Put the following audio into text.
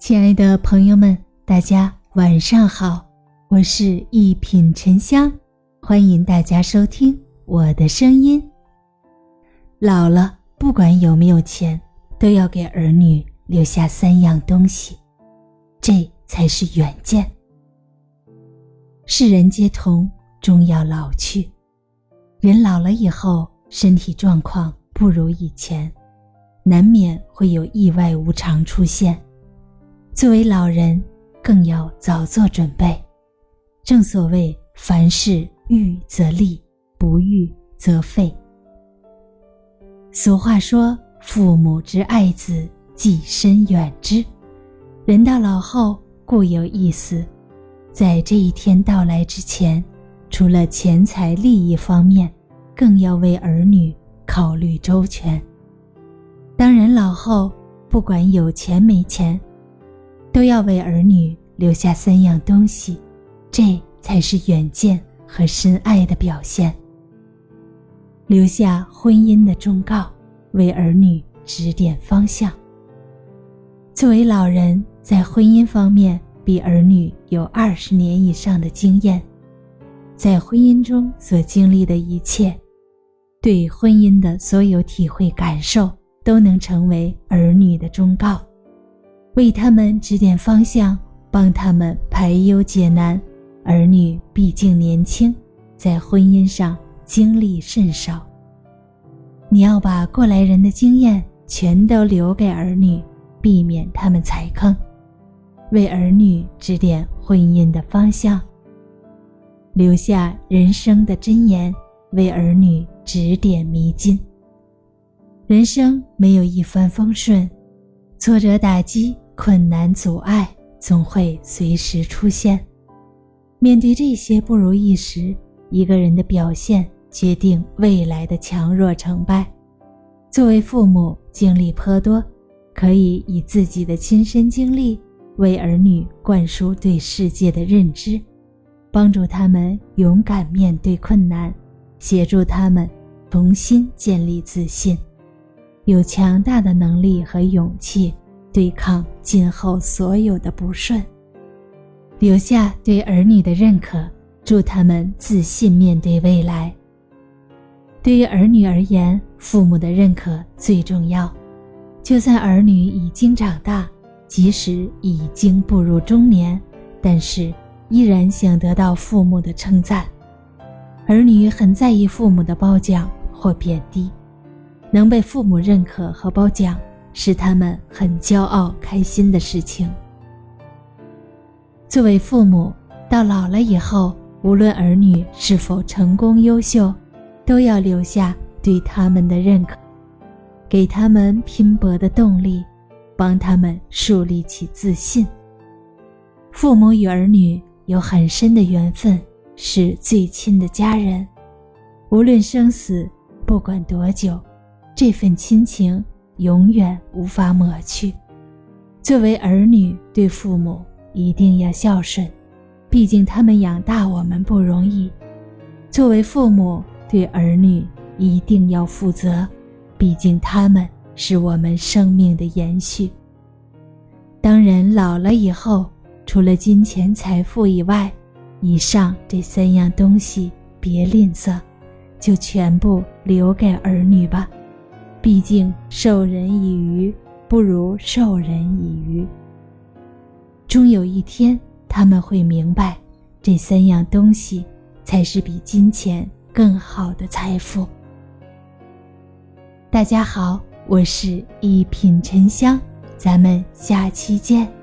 亲爱的朋友们，大家晚上好，我是一品沉香，欢迎大家收听我的声音。老了，不管有没有钱，都要给儿女留下三样东西，这才是远见。世人皆同，终要老去。人老了以后，身体状况不如以前，难免会有意外无常出现。作为老人，更要早做准备。正所谓“凡事预则立，不预则废”。俗话说：“父母之爱子，计深远之。”人到老后，固有一死，在这一天到来之前，除了钱财利益方面，更要为儿女考虑周全。当人老后，不管有钱没钱。都要为儿女留下三样东西，这才是远见和深爱的表现。留下婚姻的忠告，为儿女指点方向。作为老人，在婚姻方面比儿女有二十年以上的经验，在婚姻中所经历的一切，对婚姻的所有体会感受，都能成为儿女的忠告。为他们指点方向，帮他们排忧解难。儿女毕竟年轻，在婚姻上经历甚少。你要把过来人的经验全都留给儿女，避免他们踩坑，为儿女指点婚姻的方向，留下人生的箴言，为儿女指点迷津。人生没有一帆风顺。挫折打击、困难阻碍总会随时出现。面对这些不如意时，一个人的表现决定未来的强弱成败。作为父母，经历颇多，可以以自己的亲身经历为儿女灌输对世界的认知，帮助他们勇敢面对困难，协助他们重新建立自信。有强大的能力和勇气对抗今后所有的不顺，留下对儿女的认可，助他们自信面对未来。对于儿女而言，父母的认可最重要。就算儿女已经长大，即使已经步入中年，但是依然想得到父母的称赞。儿女很在意父母的褒奖或贬低。能被父母认可和褒奖，是他们很骄傲、开心的事情。作为父母，到老了以后，无论儿女是否成功优秀，都要留下对他们的认可，给他们拼搏的动力，帮他们树立起自信。父母与儿女有很深的缘分，是最亲的家人，无论生死，不管多久。这份亲情永远无法抹去。作为儿女，对父母一定要孝顺，毕竟他们养大我们不容易。作为父母，对儿女一定要负责，毕竟他们是我们生命的延续。当人老了以后，除了金钱财富以外，以上这三样东西别吝啬，就全部留给儿女吧。毕竟授人以鱼不如授人以渔。终有一天，他们会明白，这三样东西才是比金钱更好的财富。大家好，我是一品沉香，咱们下期见。